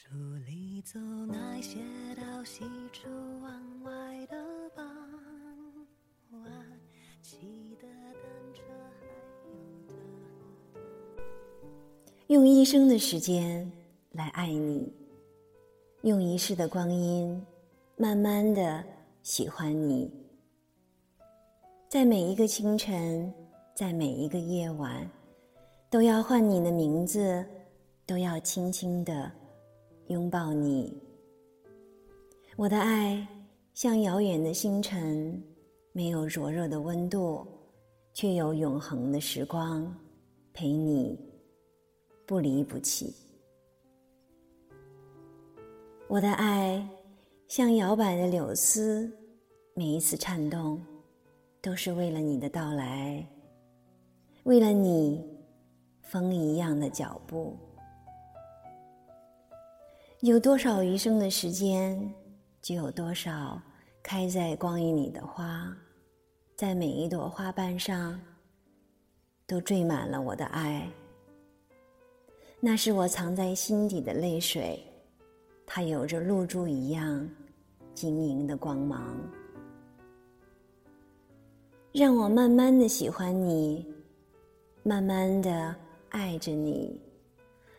书里走那些到喜出望外的傍晚，骑的单车还有。用一生的时间来爱你，用一世的光阴慢慢的喜欢你，在每一个清晨，在每一个夜晚，都要唤你的名字，都要轻轻的拥抱你。我的爱像遥远的星辰，没有灼热的温度，却有永恒的时光陪你。不离不弃，我的爱像摇摆的柳丝，每一次颤动，都是为了你的到来，为了你风一样的脚步。有多少余生的时间，就有多少开在光阴里的花，在每一朵花瓣上，都缀满了我的爱。那是我藏在心底的泪水，它有着露珠一样晶莹的光芒。让我慢慢的喜欢你，慢慢的爱着你，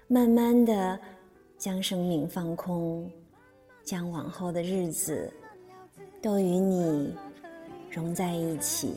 慢慢的将生命放空，将往后的日子都与你融在一起。